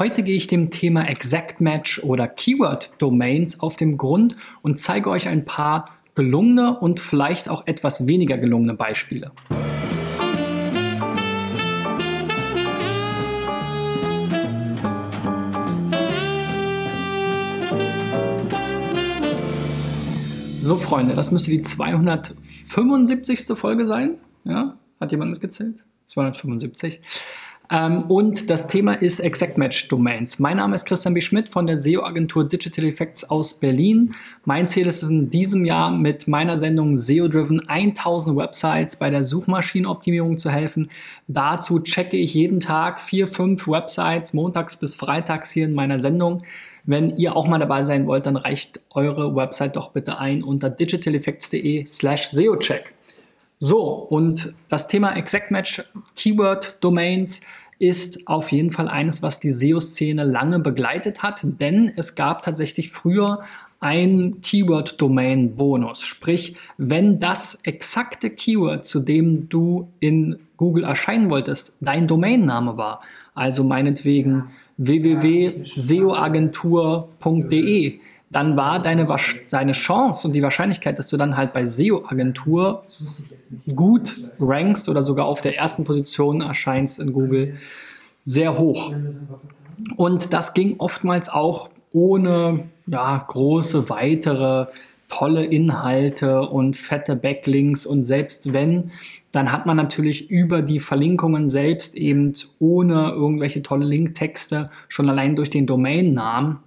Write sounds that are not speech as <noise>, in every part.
Heute gehe ich dem Thema Exact Match oder Keyword Domains auf den Grund und zeige euch ein paar gelungene und vielleicht auch etwas weniger gelungene Beispiele. So, Freunde, das müsste die 275. Folge sein. Ja, hat jemand mitgezählt? 275. Ähm, und das Thema ist Exact Match Domains. Mein Name ist Christian B. Schmidt von der SEO-Agentur Digital Effects aus Berlin. Mein Ziel ist es in diesem Jahr mit meiner Sendung SEO Driven 1000 Websites bei der Suchmaschinenoptimierung zu helfen. Dazu checke ich jeden Tag vier, fünf Websites montags bis freitags hier in meiner Sendung. Wenn ihr auch mal dabei sein wollt, dann reicht eure Website doch bitte ein unter digitaleffects.de slash SEOcheck. So, und das Thema Exact Match Keyword Domains ist auf jeden Fall eines, was die SEO-Szene lange begleitet hat, denn es gab tatsächlich früher ein Keyword-Domain-Bonus. Sprich, wenn das exakte Keyword, zu dem du in Google erscheinen wolltest, dein Domainname war, also meinetwegen www.seoagentur.de, dann war deine, deine Chance und die Wahrscheinlichkeit, dass du dann halt bei SEO-Agentur gut rankst oder sogar auf der ersten Position erscheinst in Google, sehr hoch. Und das ging oftmals auch ohne ja, große weitere tolle Inhalte und fette Backlinks und selbst wenn, dann hat man natürlich über die Verlinkungen selbst eben ohne irgendwelche tolle Linktexte schon allein durch den Domainnamen,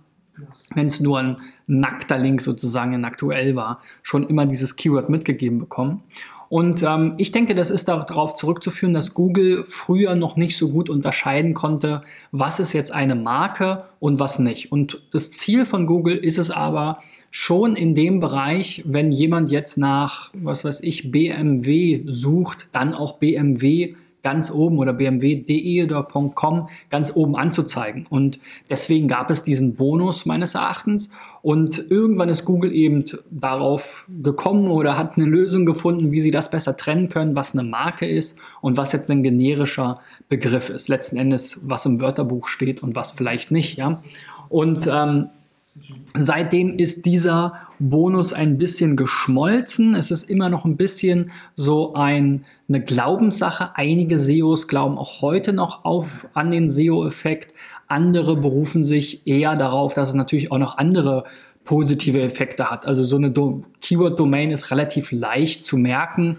wenn es nur ein nackter Link sozusagen in aktuell war, schon immer dieses Keyword mitgegeben bekommen. Und ähm, ich denke, das ist darauf zurückzuführen, dass Google früher noch nicht so gut unterscheiden konnte, was ist jetzt eine Marke und was nicht. Und das Ziel von Google ist es aber, schon in dem Bereich, wenn jemand jetzt nach, was weiß ich, BMW sucht, dann auch BMW ganz oben oder bmw.de oder .com ganz oben anzuzeigen. Und deswegen gab es diesen Bonus meines Erachtens. Und irgendwann ist Google eben darauf gekommen oder hat eine Lösung gefunden, wie sie das besser trennen können, was eine Marke ist und was jetzt ein generischer Begriff ist. Letzten Endes, was im Wörterbuch steht und was vielleicht nicht. Ja? Und ähm, Seitdem ist dieser Bonus ein bisschen geschmolzen. Es ist immer noch ein bisschen so ein, eine Glaubenssache. Einige SEOs glauben auch heute noch auf, an den SEO-Effekt. Andere berufen sich eher darauf, dass es natürlich auch noch andere positive Effekte hat. Also so eine Keyword-Domain ist relativ leicht zu merken.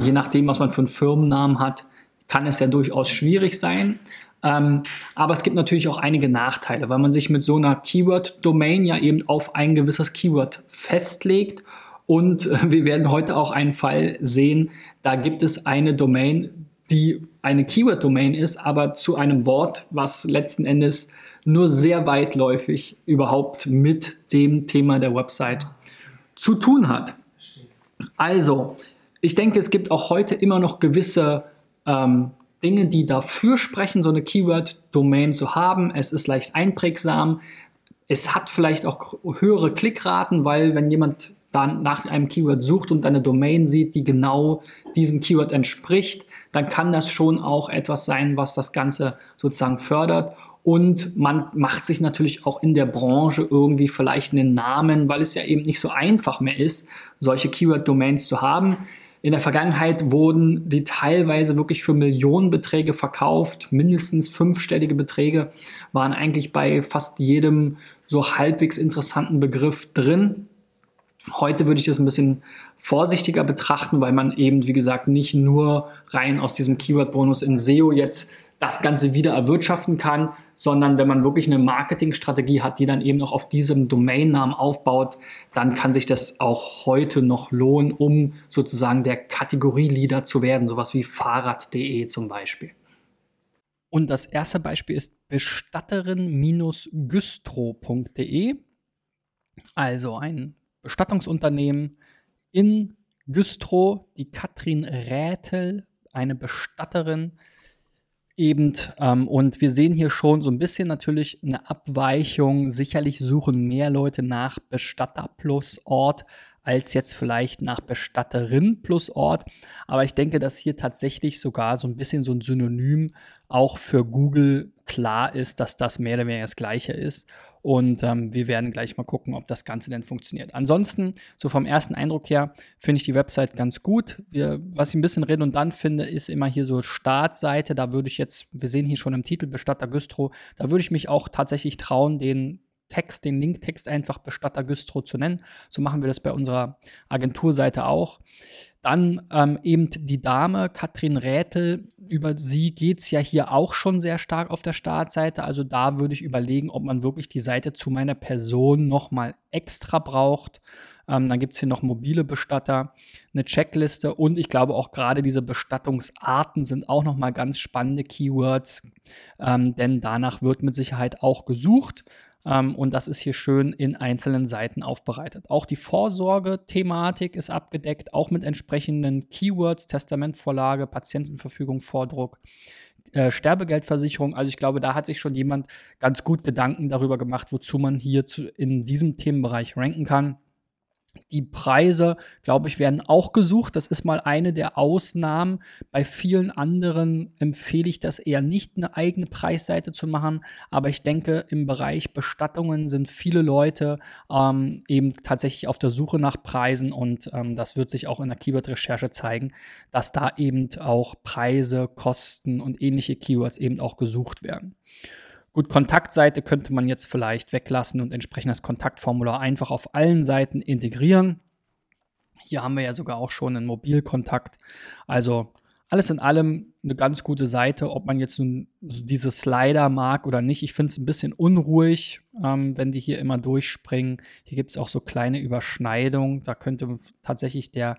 Je nachdem, was man für einen Firmennamen hat, kann es ja durchaus schwierig sein. Ähm, aber es gibt natürlich auch einige Nachteile, weil man sich mit so einer Keyword-Domain ja eben auf ein gewisses Keyword festlegt. Und äh, wir werden heute auch einen Fall sehen, da gibt es eine Domain, die eine Keyword-Domain ist, aber zu einem Wort, was letzten Endes nur sehr weitläufig überhaupt mit dem Thema der Website zu tun hat. Also, ich denke, es gibt auch heute immer noch gewisse ähm, Dinge, die dafür sprechen, so eine Keyword-Domain zu haben. Es ist leicht einprägsam. Es hat vielleicht auch höhere Klickraten, weil wenn jemand dann nach einem Keyword sucht und eine Domain sieht, die genau diesem Keyword entspricht, dann kann das schon auch etwas sein, was das Ganze sozusagen fördert. Und man macht sich natürlich auch in der Branche irgendwie vielleicht einen Namen, weil es ja eben nicht so einfach mehr ist, solche Keyword-Domains zu haben. In der Vergangenheit wurden die teilweise wirklich für Millionenbeträge verkauft. Mindestens fünfstellige Beträge waren eigentlich bei fast jedem so halbwegs interessanten Begriff drin. Heute würde ich das ein bisschen vorsichtiger betrachten, weil man eben, wie gesagt, nicht nur rein aus diesem Keyword-Bonus in SEO jetzt das Ganze wieder erwirtschaften kann, sondern wenn man wirklich eine Marketingstrategie hat, die dann eben auch auf diesem Domainnamen aufbaut, dann kann sich das auch heute noch lohnen, um sozusagen der Kategorieleader zu werden, sowas wie Fahrrad.de zum Beispiel. Und das erste Beispiel ist Bestatterin-güstro.de, also ein Bestattungsunternehmen in Güstrow, die Katrin Rätel, eine Bestatterin, eben, ähm, und wir sehen hier schon so ein bisschen natürlich eine Abweichung. Sicherlich suchen mehr Leute nach Bestatter plus Ort als jetzt vielleicht nach Bestatterin plus Ort. Aber ich denke, dass hier tatsächlich sogar so ein bisschen so ein Synonym auch für Google klar ist, dass das mehr oder weniger das Gleiche ist. Und ähm, wir werden gleich mal gucken, ob das Ganze denn funktioniert. Ansonsten, so vom ersten Eindruck her, finde ich die Website ganz gut. Wir, was ich ein bisschen redundant finde, ist immer hier so Startseite. Da würde ich jetzt, wir sehen hier schon im Titel Bestatter Güstrow, da würde ich mich auch tatsächlich trauen, den Text, den Linktext einfach Bestatter Güstrow zu nennen. So machen wir das bei unserer Agenturseite auch. Dann ähm, eben die Dame, Katrin Rätel, über sie geht's ja hier auch schon sehr stark auf der Startseite. Also da würde ich überlegen, ob man wirklich die Seite zu meiner Person nochmal extra braucht. Ähm, dann gibt's hier noch mobile Bestatter, eine Checkliste und ich glaube auch gerade diese Bestattungsarten sind auch nochmal ganz spannende Keywords, ähm, denn danach wird mit Sicherheit auch gesucht. Ähm, und das ist hier schön in einzelnen Seiten aufbereitet. Auch die Vorsorge-Thematik ist abgedeckt, auch mit entsprechenden Keywords, Testamentvorlage, Patientenverfügung, Vordruck. Äh, Sterbegeldversicherung. Also ich glaube, da hat sich schon jemand ganz gut Gedanken darüber gemacht, wozu man hier zu, in diesem Themenbereich ranken kann. Die Preise, glaube ich, werden auch gesucht. Das ist mal eine der Ausnahmen. Bei vielen anderen empfehle ich das eher nicht, eine eigene Preisseite zu machen. Aber ich denke, im Bereich Bestattungen sind viele Leute ähm, eben tatsächlich auf der Suche nach Preisen und ähm, das wird sich auch in der Keyword-Recherche zeigen, dass da eben auch Preise, Kosten und ähnliche Keywords eben auch gesucht werden. Gut, Kontaktseite könnte man jetzt vielleicht weglassen und entsprechend das Kontaktformular einfach auf allen Seiten integrieren. Hier haben wir ja sogar auch schon einen Mobilkontakt. Also alles in allem eine ganz gute Seite, ob man jetzt nun diese Slider mag oder nicht. Ich finde es ein bisschen unruhig, ähm, wenn die hier immer durchspringen. Hier gibt es auch so kleine Überschneidungen. Da könnte tatsächlich der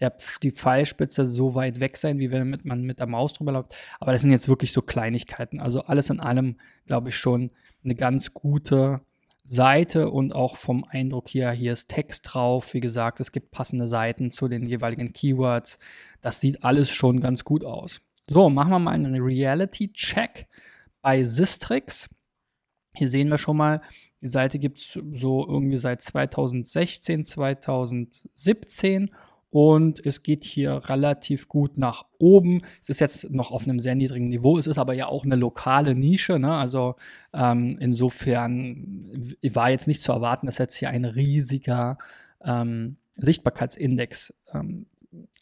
der, die Pfeilspitze so weit weg sein, wie wenn man mit der Maus drüber läuft. Aber das sind jetzt wirklich so Kleinigkeiten. Also alles in allem, glaube ich, schon eine ganz gute Seite und auch vom Eindruck hier, hier ist Text drauf. Wie gesagt, es gibt passende Seiten zu den jeweiligen Keywords. Das sieht alles schon ganz gut aus. So, machen wir mal einen Reality-Check bei Sistrix. Hier sehen wir schon mal, die Seite gibt es so irgendwie seit 2016, 2017 und es geht hier relativ gut nach oben. Es ist jetzt noch auf einem sehr niedrigen Niveau. Es ist aber ja auch eine lokale Nische. Ne? Also ähm, insofern war jetzt nicht zu erwarten, dass jetzt hier ein riesiger ähm, Sichtbarkeitsindex ähm,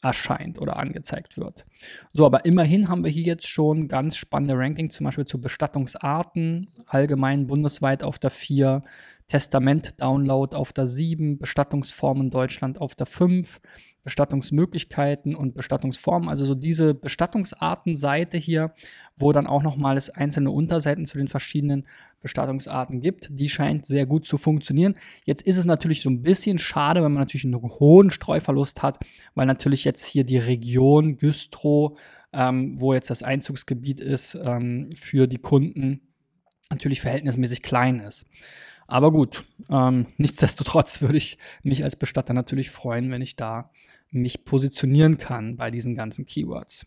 erscheint oder angezeigt wird. So, aber immerhin haben wir hier jetzt schon ganz spannende Ranking, zum Beispiel zu Bestattungsarten, allgemein bundesweit auf der 4, Testament-Download auf der 7, Bestattungsformen Deutschland auf der 5, Bestattungsmöglichkeiten und Bestattungsformen, also so diese Bestattungsartenseite hier, wo dann auch nochmal es einzelne Unterseiten zu den verschiedenen Bestattungsarten gibt, die scheint sehr gut zu funktionieren. Jetzt ist es natürlich so ein bisschen schade, wenn man natürlich einen hohen Streuverlust hat, weil natürlich jetzt hier die Region Güstrow, ähm, wo jetzt das Einzugsgebiet ist, ähm, für die Kunden natürlich verhältnismäßig klein ist. Aber gut, ähm, <laughs> nichtsdestotrotz würde ich mich als Bestatter natürlich freuen, wenn ich da mich positionieren kann bei diesen ganzen Keywords.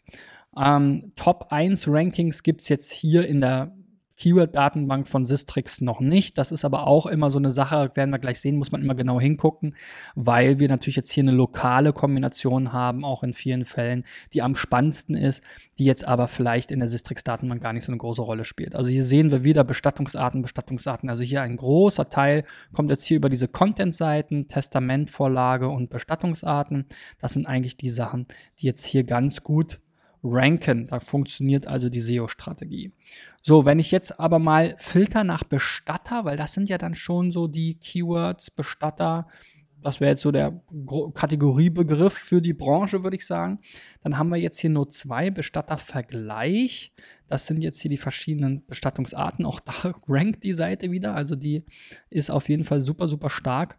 Ähm, Top 1 Rankings gibt es jetzt hier in der Keyword-Datenbank von Sistrix noch nicht. Das ist aber auch immer so eine Sache, werden wir gleich sehen, muss man immer genau hingucken, weil wir natürlich jetzt hier eine lokale Kombination haben, auch in vielen Fällen, die am spannendsten ist, die jetzt aber vielleicht in der Sistrix-Datenbank gar nicht so eine große Rolle spielt. Also hier sehen wir wieder Bestattungsarten, Bestattungsarten. Also hier ein großer Teil kommt jetzt hier über diese Content-Seiten, Testamentvorlage und Bestattungsarten. Das sind eigentlich die Sachen, die jetzt hier ganz gut ranken. Da funktioniert also die SEO-Strategie. So, wenn ich jetzt aber mal filter nach Bestatter, weil das sind ja dann schon so die Keywords Bestatter, das wäre jetzt so der Kategoriebegriff für die Branche, würde ich sagen. Dann haben wir jetzt hier nur zwei Bestattervergleich. Das sind jetzt hier die verschiedenen Bestattungsarten. Auch da <laughs> rankt die Seite wieder. Also die ist auf jeden Fall super, super stark.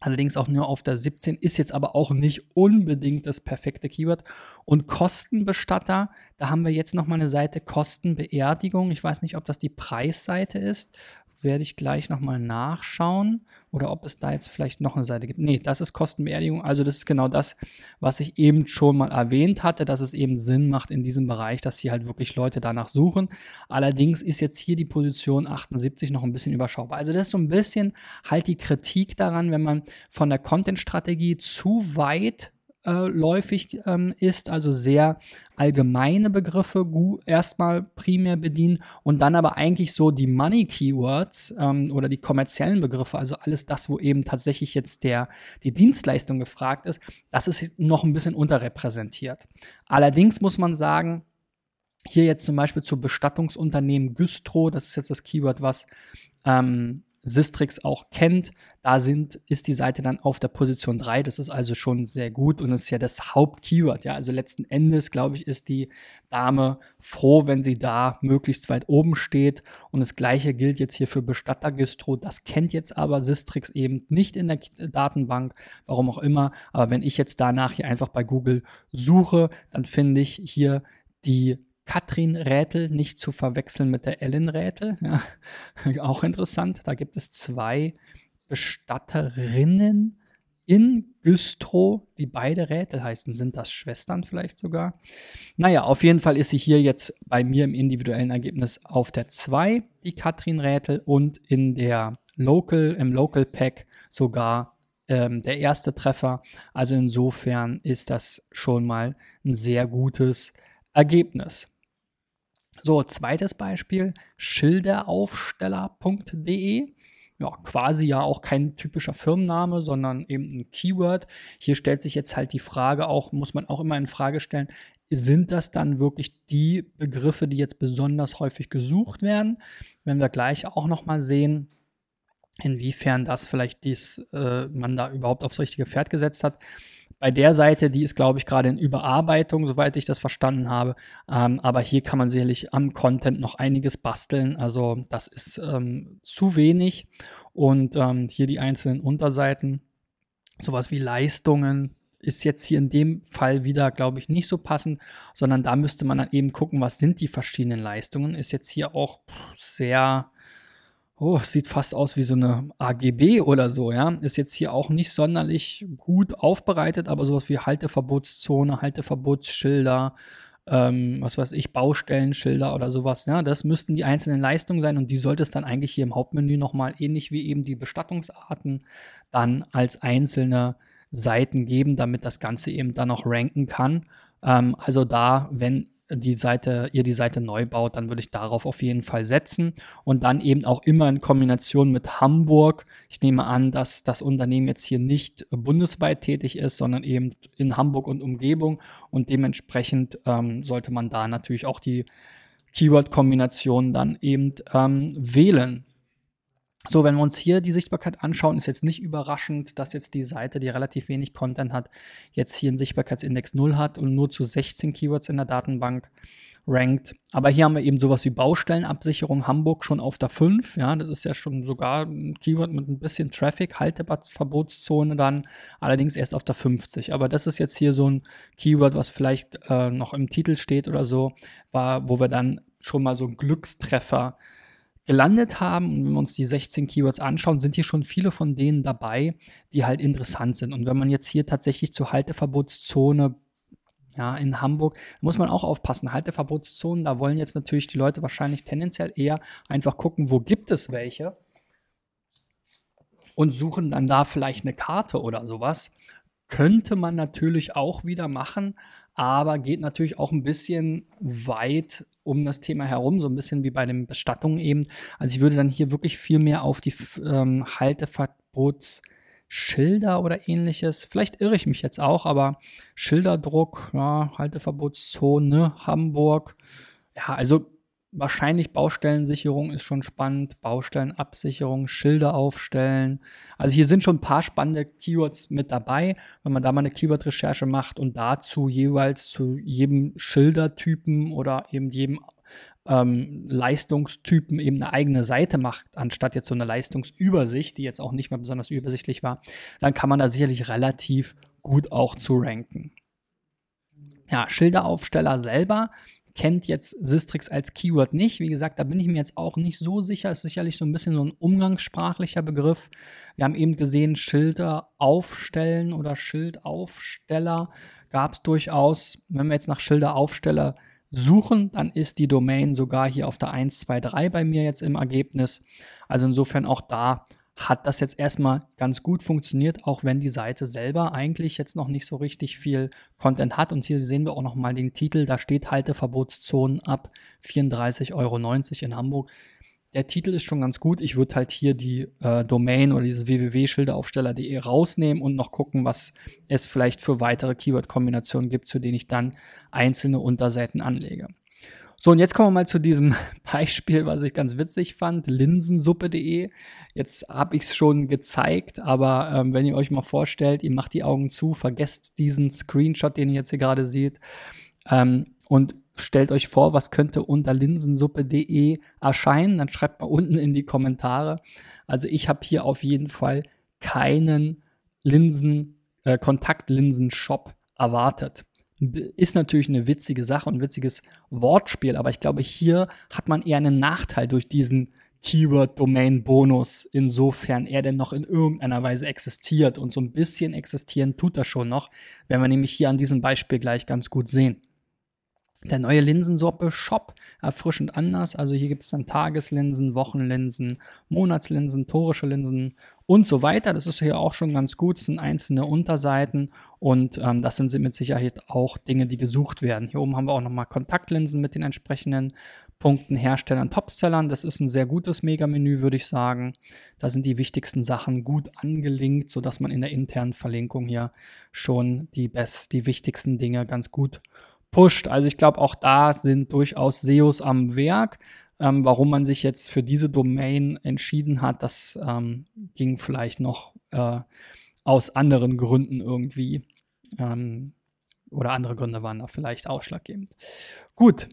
Allerdings auch nur auf der 17, ist jetzt aber auch nicht unbedingt das perfekte Keyword. Und Kostenbestatter, da haben wir jetzt nochmal eine Seite Kostenbeerdigung. Ich weiß nicht, ob das die Preisseite ist. Werde ich gleich nochmal nachschauen. Oder ob es da jetzt vielleicht noch eine Seite gibt. Nee, das ist Kostenbeerdigung. Also das ist genau das, was ich eben schon mal erwähnt hatte, dass es eben Sinn macht in diesem Bereich, dass hier halt wirklich Leute danach suchen. Allerdings ist jetzt hier die Position 78 noch ein bisschen überschaubar. Also das ist so ein bisschen halt die Kritik daran, wenn man von der Content-Strategie zu weit weitläufig ähm, ist, also sehr allgemeine Begriffe erstmal primär bedienen und dann aber eigentlich so die Money Keywords ähm, oder die kommerziellen Begriffe, also alles das, wo eben tatsächlich jetzt der, die Dienstleistung gefragt ist, das ist noch ein bisschen unterrepräsentiert. Allerdings muss man sagen, hier jetzt zum Beispiel zu Bestattungsunternehmen Güstro, das ist jetzt das Keyword, was ähm, Sistrix auch kennt. Da sind, ist die Seite dann auf der Position 3. Das ist also schon sehr gut und ist ja das Hauptkeyword. Ja, also letzten Endes, glaube ich, ist die Dame froh, wenn sie da möglichst weit oben steht. Und das Gleiche gilt jetzt hier für Bestattergistro. Das kennt jetzt aber Sistrix eben nicht in der Datenbank, warum auch immer. Aber wenn ich jetzt danach hier einfach bei Google suche, dann finde ich hier die Katrin Rätel nicht zu verwechseln mit der Ellen Rätel. Ja, <laughs> auch interessant. Da gibt es zwei Bestatterinnen in Güstrow, die beide Rätel heißen. Sind das Schwestern vielleicht sogar? Naja, auf jeden Fall ist sie hier jetzt bei mir im individuellen Ergebnis auf der 2, die Katrin Rätel, und in der Local, im Local Pack sogar ähm, der erste Treffer. Also insofern ist das schon mal ein sehr gutes Ergebnis. So, zweites Beispiel, schilderaufsteller.de. Ja, quasi ja auch kein typischer Firmenname, sondern eben ein Keyword. Hier stellt sich jetzt halt die Frage auch, muss man auch immer in Frage stellen, sind das dann wirklich die Begriffe, die jetzt besonders häufig gesucht werden? Wenn wir gleich auch nochmal sehen, inwiefern das vielleicht dies, äh, man da überhaupt aufs richtige Pferd gesetzt hat. Bei der Seite, die ist, glaube ich, gerade in Überarbeitung, soweit ich das verstanden habe. Ähm, aber hier kann man sicherlich am Content noch einiges basteln. Also das ist ähm, zu wenig. Und ähm, hier die einzelnen Unterseiten, sowas wie Leistungen, ist jetzt hier in dem Fall wieder, glaube ich, nicht so passend, sondern da müsste man dann eben gucken, was sind die verschiedenen Leistungen. Ist jetzt hier auch sehr Oh, sieht fast aus wie so eine AGB oder so, ja. Ist jetzt hier auch nicht sonderlich gut aufbereitet, aber sowas wie Halteverbotszone, Halteverbotsschilder, ähm, was weiß ich, Baustellenschilder oder sowas, ja. Das müssten die einzelnen Leistungen sein und die sollte es dann eigentlich hier im Hauptmenü nochmal ähnlich wie eben die Bestattungsarten dann als einzelne Seiten geben, damit das Ganze eben dann noch ranken kann. Ähm, also da, wenn die Seite, ihr die Seite neu baut, dann würde ich darauf auf jeden Fall setzen und dann eben auch immer in Kombination mit Hamburg. Ich nehme an, dass das Unternehmen jetzt hier nicht bundesweit tätig ist, sondern eben in Hamburg und Umgebung und dementsprechend ähm, sollte man da natürlich auch die Keyword-Kombination dann eben ähm, wählen. So, wenn wir uns hier die Sichtbarkeit anschauen, ist jetzt nicht überraschend, dass jetzt die Seite, die relativ wenig Content hat, jetzt hier einen Sichtbarkeitsindex 0 hat und nur zu 16 Keywords in der Datenbank rankt. Aber hier haben wir eben sowas wie Baustellenabsicherung Hamburg schon auf der 5. Ja, das ist ja schon sogar ein Keyword mit ein bisschen Traffic, Halteverbotszone dann, allerdings erst auf der 50. Aber das ist jetzt hier so ein Keyword, was vielleicht äh, noch im Titel steht oder so, war, wo wir dann schon mal so einen Glückstreffer gelandet haben. Und wenn wir uns die 16 Keywords anschauen, sind hier schon viele von denen dabei, die halt interessant sind. Und wenn man jetzt hier tatsächlich zur Halteverbotszone ja, in Hamburg muss man auch aufpassen. Halteverbotszonen, da wollen jetzt natürlich die Leute wahrscheinlich tendenziell eher einfach gucken, wo gibt es welche und suchen dann da vielleicht eine Karte oder sowas. Könnte man natürlich auch wieder machen, aber geht natürlich auch ein bisschen weit um das Thema herum, so ein bisschen wie bei den Bestattungen eben. Also ich würde dann hier wirklich viel mehr auf die ähm, Halteverbotsschilder oder ähnliches. Vielleicht irre ich mich jetzt auch, aber Schilderdruck, ja, Halteverbotszone, Hamburg. Ja, also Wahrscheinlich Baustellensicherung ist schon spannend, Baustellenabsicherung, Schilder aufstellen. Also hier sind schon ein paar spannende Keywords mit dabei, wenn man da mal eine Keyword-Recherche macht und dazu jeweils zu jedem Schildertypen oder eben jedem ähm, Leistungstypen eben eine eigene Seite macht, anstatt jetzt so eine Leistungsübersicht, die jetzt auch nicht mehr besonders übersichtlich war, dann kann man da sicherlich relativ gut auch zu ranken. Ja, Schilderaufsteller selber kennt jetzt Sistrix als Keyword nicht. Wie gesagt, da bin ich mir jetzt auch nicht so sicher. Ist sicherlich so ein bisschen so ein umgangssprachlicher Begriff. Wir haben eben gesehen, Schilder aufstellen oder Schildaufsteller gab es durchaus. Wenn wir jetzt nach Schilderaufsteller suchen, dann ist die Domain sogar hier auf der 123 bei mir jetzt im Ergebnis. Also insofern auch da hat das jetzt erstmal ganz gut funktioniert, auch wenn die Seite selber eigentlich jetzt noch nicht so richtig viel Content hat. Und hier sehen wir auch nochmal den Titel, da steht Halteverbotszonen ab 34,90 Euro in Hamburg. Der Titel ist schon ganz gut. Ich würde halt hier die äh, Domain oder dieses www.schilderaufsteller.de rausnehmen und noch gucken, was es vielleicht für weitere Keyword-Kombinationen gibt, zu denen ich dann einzelne Unterseiten anlege. So, und jetzt kommen wir mal zu diesem <laughs> Beispiel, was ich ganz witzig fand, linsensuppe.de. Jetzt habe ich es schon gezeigt, aber ähm, wenn ihr euch mal vorstellt, ihr macht die Augen zu, vergesst diesen Screenshot, den ihr jetzt hier gerade seht, ähm, und stellt euch vor, was könnte unter linsensuppe.de erscheinen, dann schreibt mal unten in die Kommentare. Also ich habe hier auf jeden Fall keinen Linsen, äh, Kontaktlinsen-Shop erwartet ist natürlich eine witzige Sache und ein witziges Wortspiel, aber ich glaube, hier hat man eher einen Nachteil durch diesen Keyword-Domain-Bonus, insofern er denn noch in irgendeiner Weise existiert. Und so ein bisschen existieren tut er schon noch, wenn wir nämlich hier an diesem Beispiel gleich ganz gut sehen. Der neue Linsensuppe Shop, erfrischend anders. Also hier gibt es dann Tageslinsen, Wochenlinsen, Monatslinsen, torische Linsen und so weiter. Das ist hier auch schon ganz gut. Das sind einzelne Unterseiten und ähm, das sind mit Sicherheit auch Dinge, die gesucht werden. Hier oben haben wir auch nochmal Kontaktlinsen mit den entsprechenden Punkten, Herstellern, Topsellern. Das ist ein sehr gutes Mega-Menü, würde ich sagen. Da sind die wichtigsten Sachen gut angelinkt, sodass man in der internen Verlinkung hier schon die best, die wichtigsten Dinge ganz gut pusht. Also ich glaube, auch da sind durchaus SEOs am Werk. Ähm, warum man sich jetzt für diese Domain entschieden hat, das ähm, ging vielleicht noch äh, aus anderen Gründen irgendwie. Ähm, oder andere Gründe waren da vielleicht ausschlaggebend. Gut,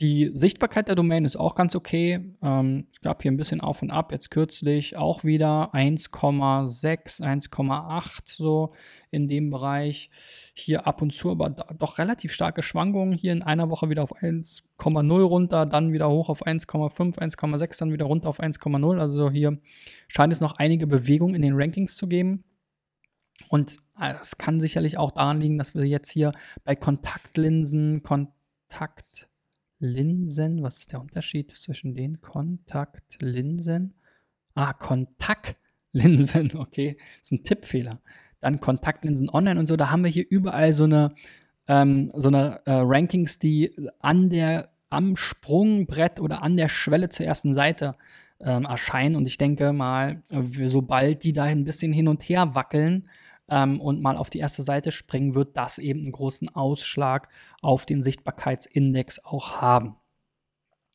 die Sichtbarkeit der Domain ist auch ganz okay. Ähm, es gab hier ein bisschen auf und ab, jetzt kürzlich auch wieder 1,6, 1,8 so in dem Bereich. Hier ab und zu aber doch relativ starke Schwankungen. Hier in einer Woche wieder auf 1,0 runter, dann wieder hoch auf 1,5, 1,6, dann wieder runter auf 1,0. Also hier scheint es noch einige Bewegungen in den Rankings zu geben. Und äh, es kann sicherlich auch daran liegen, dass wir jetzt hier bei Kontaktlinsen, Kontakt Linsen. Was ist der Unterschied zwischen den Kontaktlinsen? Ah, Kontaktlinsen. <laughs> Okay, das ist ein Tippfehler. Dann Kontaktlinsen online und so. Da haben wir hier überall so eine, ähm, so eine äh, Rankings, die an der, am Sprungbrett oder an der Schwelle zur ersten Seite ähm, erscheinen. Und ich denke mal, sobald die da ein bisschen hin und her wackeln, ähm, und mal auf die erste Seite springen, wird das eben einen großen Ausschlag auf den Sichtbarkeitsindex auch haben.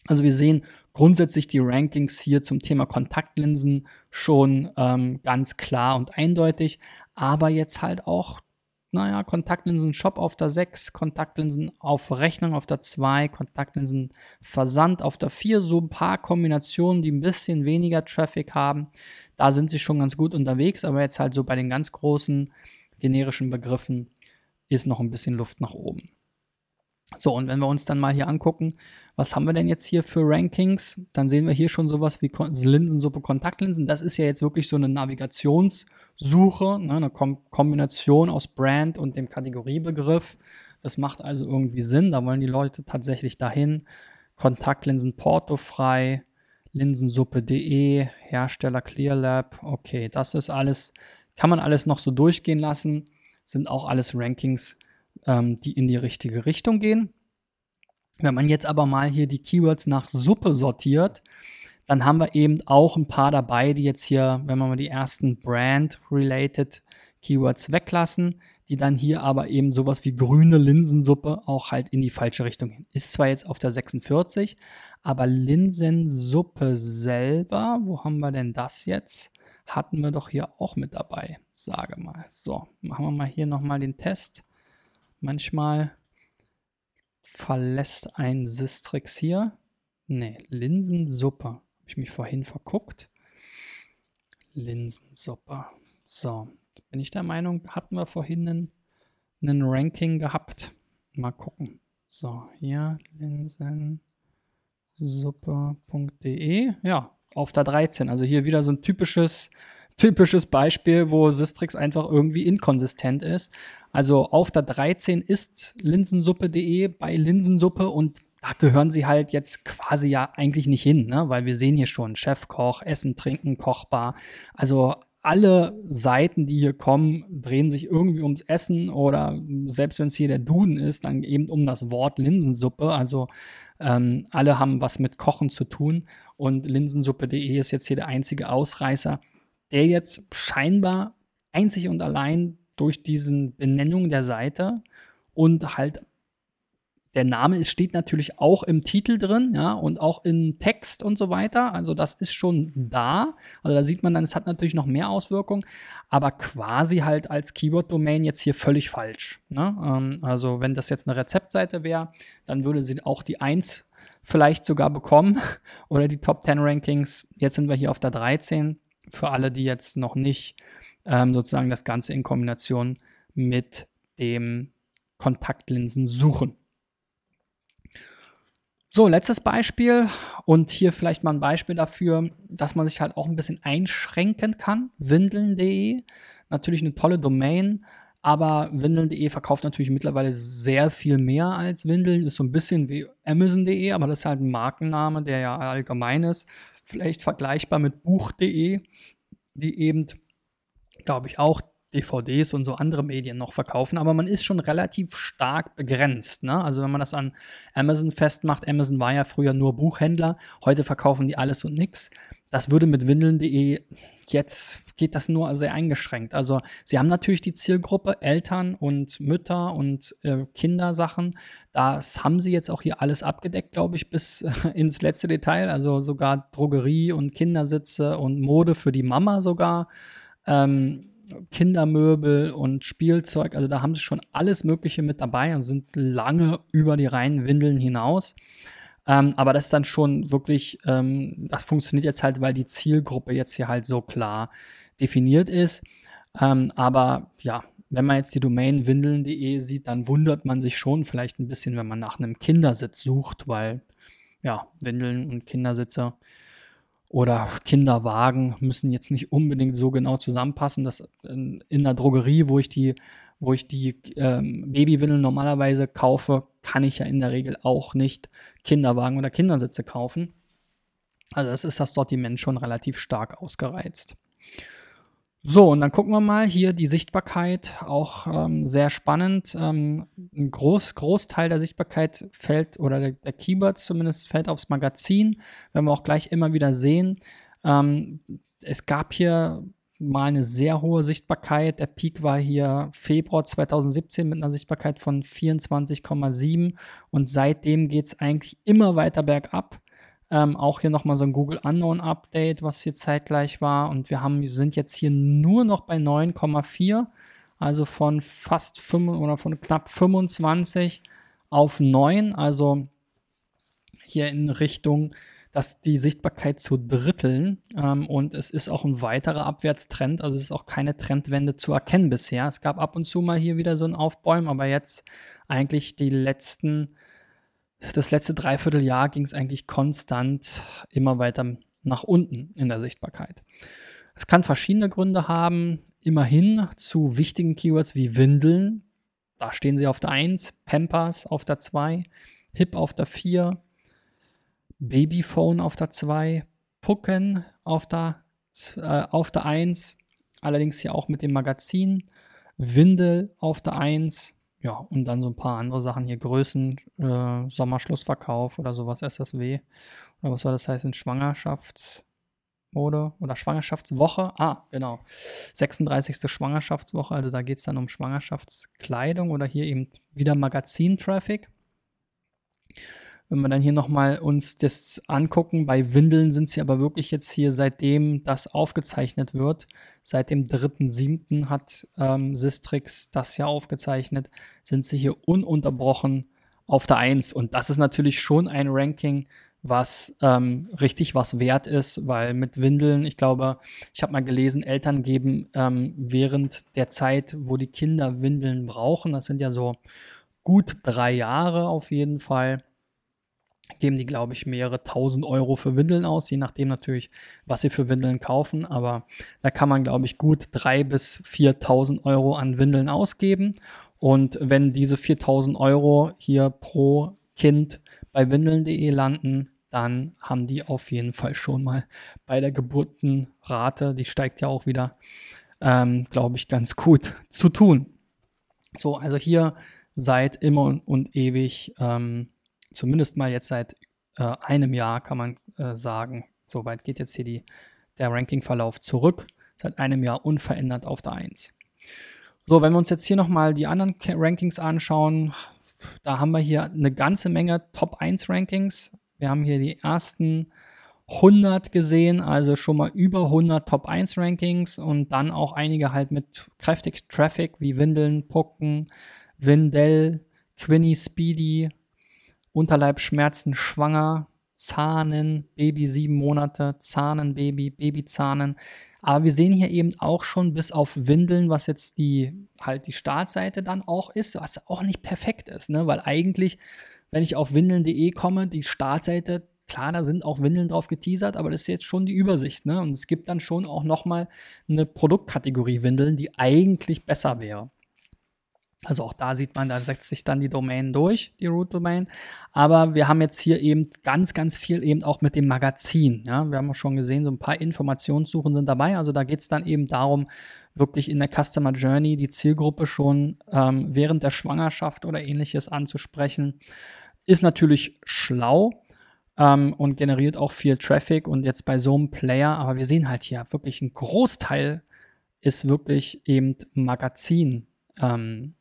Also wir sehen grundsätzlich die Rankings hier zum Thema Kontaktlinsen schon ähm, ganz klar und eindeutig, aber jetzt halt auch naja, Kontaktlinsen Shop auf der 6, Kontaktlinsen auf Rechnung auf der 2, Kontaktlinsen Versand auf der 4, so ein paar Kombinationen, die ein bisschen weniger Traffic haben. Da sind sie schon ganz gut unterwegs, aber jetzt halt so bei den ganz großen generischen Begriffen ist noch ein bisschen Luft nach oben. So, und wenn wir uns dann mal hier angucken, was haben wir denn jetzt hier für Rankings, dann sehen wir hier schon sowas wie Linsensuppe Kontaktlinsen. Das ist ja jetzt wirklich so eine Navigationssuche, ne, eine Kom Kombination aus Brand und dem Kategoriebegriff. Das macht also irgendwie Sinn, da wollen die Leute tatsächlich dahin. Kontaktlinsen portofrei, linsensuppe.de, Hersteller ClearLab, okay, das ist alles, kann man alles noch so durchgehen lassen, sind auch alles Rankings, ähm, die in die richtige Richtung gehen. Wenn man jetzt aber mal hier die Keywords nach Suppe sortiert, dann haben wir eben auch ein paar dabei, die jetzt hier, wenn wir mal die ersten Brand-related Keywords weglassen, die dann hier aber eben sowas wie grüne Linsensuppe auch halt in die falsche Richtung hin. Ist zwar jetzt auf der 46, aber Linsensuppe selber, wo haben wir denn das jetzt? Hatten wir doch hier auch mit dabei, sage mal. So, machen wir mal hier nochmal den Test. Manchmal verlässt ein Sistrix hier. Ne, Linsensuppe. Habe ich mich vorhin verguckt. Linsensuppe. So, bin ich der Meinung, hatten wir vorhin einen, einen Ranking gehabt. Mal gucken. So, hier linsensuppe.de. Ja, auf der 13. Also hier wieder so ein typisches typisches Beispiel, wo Sistrix einfach irgendwie inkonsistent ist. Also auf der 13 ist linsensuppe.de bei Linsensuppe und da gehören sie halt jetzt quasi ja eigentlich nicht hin, ne? weil wir sehen hier schon Chefkoch, Essen, Trinken, Kochbar. Also alle Seiten, die hier kommen, drehen sich irgendwie ums Essen oder selbst wenn es hier der Duden ist, dann eben um das Wort Linsensuppe. Also ähm, alle haben was mit Kochen zu tun und linsensuppe.de ist jetzt hier der einzige Ausreißer, der jetzt scheinbar einzig und allein durch diesen Benennung der Seite und halt der Name ist, steht natürlich auch im Titel drin, ja, und auch im Text und so weiter. Also das ist schon da. Also da sieht man dann, es hat natürlich noch mehr Auswirkungen, aber quasi halt als Keyword-Domain jetzt hier völlig falsch. Ne? Ähm, also wenn das jetzt eine Rezeptseite wäre, dann würde sie auch die 1 vielleicht sogar bekommen <laughs> oder die Top 10 Rankings. Jetzt sind wir hier auf der 13 für alle, die jetzt noch nicht ähm, sozusagen das Ganze in Kombination mit dem Kontaktlinsen suchen. So, letztes Beispiel und hier vielleicht mal ein Beispiel dafür, dass man sich halt auch ein bisschen einschränken kann. Windeln.de, natürlich eine tolle Domain, aber Windeln.de verkauft natürlich mittlerweile sehr viel mehr als Windeln. Ist so ein bisschen wie Amazon.de, aber das ist halt ein Markenname, der ja allgemein ist. Vielleicht vergleichbar mit Buch.de, die eben, glaube ich, auch DVDs und so andere Medien noch verkaufen, aber man ist schon relativ stark begrenzt. Ne? Also wenn man das an Amazon festmacht, Amazon war ja früher nur Buchhändler, heute verkaufen die alles und nix. Das würde mit Windeln.de jetzt geht das nur sehr eingeschränkt. Also sie haben natürlich die Zielgruppe Eltern und Mütter und äh, Kindersachen. Das haben sie jetzt auch hier alles abgedeckt, glaube ich, bis äh, <laughs> ins letzte Detail. Also sogar Drogerie und Kindersitze und Mode für die Mama sogar. Ähm, Kindermöbel und Spielzeug. Also da haben sie schon alles Mögliche mit dabei und sind lange über die reinen Windeln hinaus. Ähm, aber das ist dann schon wirklich, ähm, das funktioniert jetzt halt, weil die Zielgruppe jetzt hier halt so klar definiert ist. Ähm, aber ja, wenn man jetzt die Domain windeln.de sieht, dann wundert man sich schon vielleicht ein bisschen, wenn man nach einem Kindersitz sucht, weil ja, Windeln und Kindersitze oder Kinderwagen müssen jetzt nicht unbedingt so genau zusammenpassen. dass in, in der Drogerie, wo ich die, wo ich die ähm, Babywindeln normalerweise kaufe, kann ich ja in der Regel auch nicht Kinderwagen oder Kindersitze kaufen. Also das ist das Sortiment schon relativ stark ausgereizt. So, und dann gucken wir mal hier die Sichtbarkeit, auch ähm, sehr spannend. Ähm, ein Groß, Großteil der Sichtbarkeit fällt, oder der, der Keywords zumindest, fällt aufs Magazin, werden wir auch gleich immer wieder sehen. Ähm, es gab hier mal eine sehr hohe Sichtbarkeit. Der Peak war hier Februar 2017 mit einer Sichtbarkeit von 24,7 und seitdem geht es eigentlich immer weiter bergab. Ähm, auch hier nochmal so ein Google Unknown Update, was hier zeitgleich war. Und wir haben, sind jetzt hier nur noch bei 9,4. Also von fast 5 oder von knapp 25 auf 9. Also hier in Richtung, dass die Sichtbarkeit zu dritteln. Ähm, und es ist auch ein weiterer Abwärtstrend. Also es ist auch keine Trendwende zu erkennen bisher. Es gab ab und zu mal hier wieder so ein Aufbäumen, aber jetzt eigentlich die letzten das letzte Dreivierteljahr ging es eigentlich konstant immer weiter nach unten in der Sichtbarkeit. Es kann verschiedene Gründe haben. Immerhin zu wichtigen Keywords wie Windeln. Da stehen sie auf der 1, Pampers auf der 2, Hip auf der 4, Babyphone auf der 2, Pucken auf der, äh, auf der 1, allerdings hier auch mit dem Magazin, Windel auf der 1, ja, und dann so ein paar andere Sachen hier, Größen, äh, Sommerschlussverkauf oder sowas, SSW. Oder was soll das heißen? Schwangerschaftsmode oder Schwangerschaftswoche. Ah, genau. 36. Schwangerschaftswoche, also da geht es dann um Schwangerschaftskleidung oder hier eben wieder Magazin-Traffic. Wenn wir dann hier nochmal uns das angucken, bei Windeln sind sie aber wirklich jetzt hier, seitdem das aufgezeichnet wird, seit dem 3.7. hat ähm, Sistrix das ja aufgezeichnet, sind sie hier ununterbrochen auf der 1. Und das ist natürlich schon ein Ranking, was ähm, richtig was wert ist, weil mit Windeln, ich glaube, ich habe mal gelesen, Eltern geben ähm, während der Zeit, wo die Kinder Windeln brauchen, das sind ja so gut drei Jahre auf jeden Fall, geben die, glaube ich, mehrere tausend Euro für Windeln aus, je nachdem natürlich, was sie für Windeln kaufen. Aber da kann man, glaube ich, gut drei bis 4.000 Euro an Windeln ausgeben. Und wenn diese 4.000 Euro hier pro Kind bei windeln.de landen, dann haben die auf jeden Fall schon mal bei der Geburtenrate, die steigt ja auch wieder, ähm, glaube ich, ganz gut zu tun. So, also hier seit immer und, und ewig, ähm, zumindest mal jetzt seit äh, einem Jahr kann man äh, sagen, soweit geht jetzt hier die, der Rankingverlauf zurück, seit einem Jahr unverändert auf der 1. So, wenn wir uns jetzt hier nochmal die anderen Rankings anschauen, da haben wir hier eine ganze Menge Top 1 Rankings. Wir haben hier die ersten 100 gesehen, also schon mal über 100 Top 1 Rankings und dann auch einige halt mit kräftig Traffic wie Windeln, Pucken, Windell, Quinny Speedy, Unterleibschmerzen schwanger, Zahnen, Baby sieben Monate, Zahnenbaby, Babyzahnen. Aber wir sehen hier eben auch schon bis auf Windeln, was jetzt die halt die Startseite dann auch ist, was auch nicht perfekt ist, ne? Weil eigentlich, wenn ich auf windeln.de komme, die Startseite, klar, da sind auch Windeln drauf geteasert, aber das ist jetzt schon die Übersicht, ne? Und es gibt dann schon auch nochmal eine Produktkategorie Windeln, die eigentlich besser wäre. Also auch da sieht man, da setzt sich dann die Domain durch, die Root Domain. Aber wir haben jetzt hier eben ganz, ganz viel eben auch mit dem Magazin. Ja, wir haben auch schon gesehen, so ein paar Informationssuchen sind dabei. Also da geht es dann eben darum, wirklich in der Customer Journey die Zielgruppe schon ähm, während der Schwangerschaft oder ähnliches anzusprechen. Ist natürlich schlau ähm, und generiert auch viel Traffic und jetzt bei so einem Player, aber wir sehen halt hier wirklich ein Großteil ist wirklich eben Magazin. Ähm,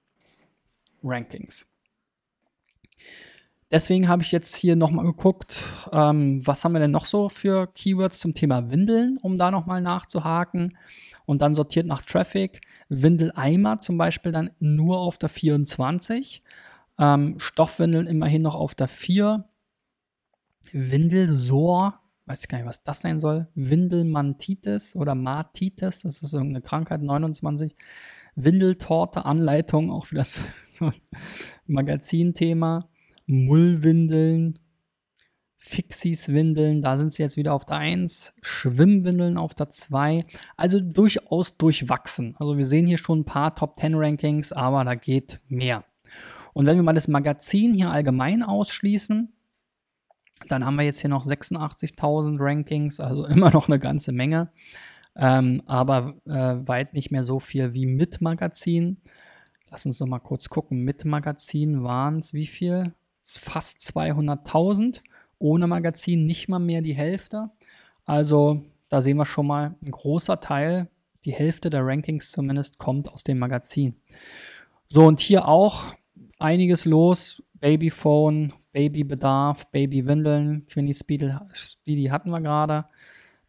Rankings. Deswegen habe ich jetzt hier nochmal geguckt, ähm, was haben wir denn noch so für Keywords zum Thema Windeln, um da nochmal nachzuhaken. Und dann sortiert nach Traffic. Windeleimer zum Beispiel dann nur auf der 24. Ähm, Stoffwindeln immerhin noch auf der 4. Windelsor, weiß ich gar nicht, was das sein soll. Windelmantitis oder Martitis, das ist irgendeine Krankheit, 29. Windeltorte, Anleitung, auch für das <laughs> Magazinthema. Mullwindeln, Fixies-Windeln, da sind sie jetzt wieder auf der 1, Schwimmwindeln auf der 2, also durchaus durchwachsen. Also wir sehen hier schon ein paar Top 10 Rankings, aber da geht mehr. Und wenn wir mal das Magazin hier allgemein ausschließen, dann haben wir jetzt hier noch 86.000 Rankings, also <laughs> immer noch eine ganze Menge ähm, aber äh, weit nicht mehr so viel wie mit Magazin. Lass uns noch mal kurz gucken. Mit Magazin waren es wie viel? Fast 200.000. Ohne Magazin nicht mal mehr die Hälfte. Also da sehen wir schon mal, ein großer Teil, die Hälfte der Rankings zumindest, kommt aus dem Magazin. So, und hier auch einiges los. Babyphone, Babybedarf, Babywindeln, Quinny Speedy, Speedy hatten wir gerade.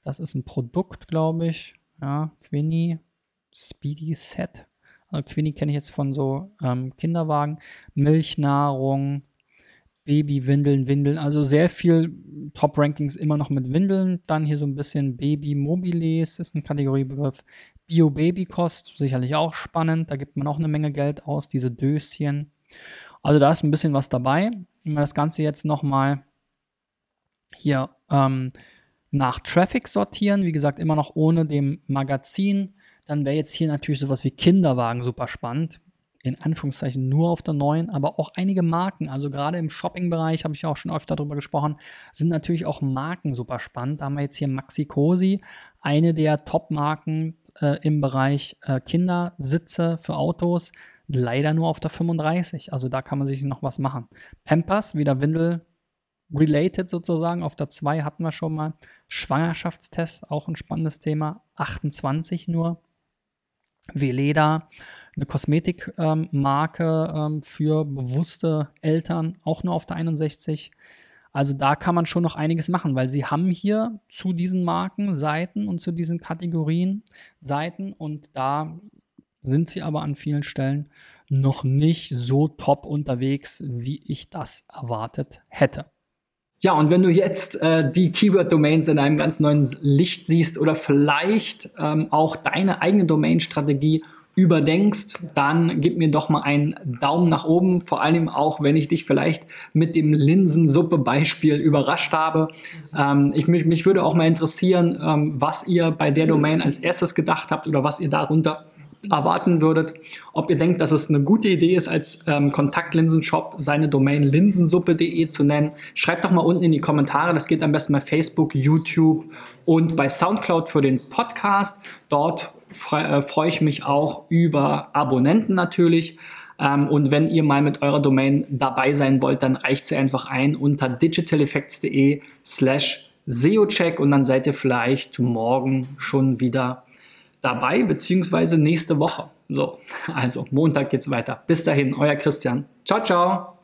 Das ist ein Produkt, glaube ich. Ja, Quinny Speedy Set. Also Quinny kenne ich jetzt von so ähm, Kinderwagen. Milchnahrung, Babywindeln, Windeln. Also sehr viel Top-Rankings immer noch mit Windeln. Dann hier so ein bisschen Baby Mobiles ist ein Kategoriebegriff. Bio-Baby-Kost, sicherlich auch spannend. Da gibt man auch eine Menge Geld aus, diese Döschen. Also da ist ein bisschen was dabei. Wenn wir das Ganze jetzt nochmal hier ähm, nach Traffic sortieren, wie gesagt, immer noch ohne dem Magazin, dann wäre jetzt hier natürlich sowas wie Kinderwagen super spannend. In Anführungszeichen nur auf der neuen, aber auch einige Marken, also gerade im Shopping-Bereich, habe ich auch schon öfter darüber gesprochen, sind natürlich auch Marken super spannend. Da haben wir jetzt hier Maxi Cosi, eine der Top-Marken äh, im Bereich äh, Kindersitze für Autos, leider nur auf der 35. Also da kann man sich noch was machen. Pampers, wieder Windel, related sozusagen. Auf der 2 hatten wir schon mal. Schwangerschaftstest, auch ein spannendes Thema. 28 nur. Veleda, eine Kosmetikmarke ähm, ähm, für bewusste Eltern, auch nur auf der 61. Also da kann man schon noch einiges machen, weil sie haben hier zu diesen Marken Seiten und zu diesen Kategorien Seiten und da sind sie aber an vielen Stellen noch nicht so top unterwegs, wie ich das erwartet hätte. Ja, und wenn du jetzt äh, die Keyword-Domains in einem ganz neuen Licht siehst oder vielleicht ähm, auch deine eigene Domain-Strategie überdenkst, dann gib mir doch mal einen Daumen nach oben. Vor allem auch, wenn ich dich vielleicht mit dem Linsensuppe-Beispiel überrascht habe. Ähm, ich, mich, mich würde auch mal interessieren, ähm, was ihr bei der Domain als erstes gedacht habt oder was ihr darunter erwarten würdet, ob ihr denkt, dass es eine gute Idee ist, als ähm, Kontaktlinsenshop seine Domain linsensuppe.de zu nennen. Schreibt doch mal unten in die Kommentare. Das geht am besten bei Facebook, YouTube und bei Soundcloud für den Podcast. Dort äh, freue ich mich auch über Abonnenten natürlich. Ähm, und wenn ihr mal mit eurer Domain dabei sein wollt, dann reicht sie einfach ein unter digitaleffects.de slash SEO-Check und dann seid ihr vielleicht morgen schon wieder dabei, beziehungsweise nächste Woche. So, <laughs> also Montag geht's weiter. Bis dahin, euer Christian. Ciao, ciao.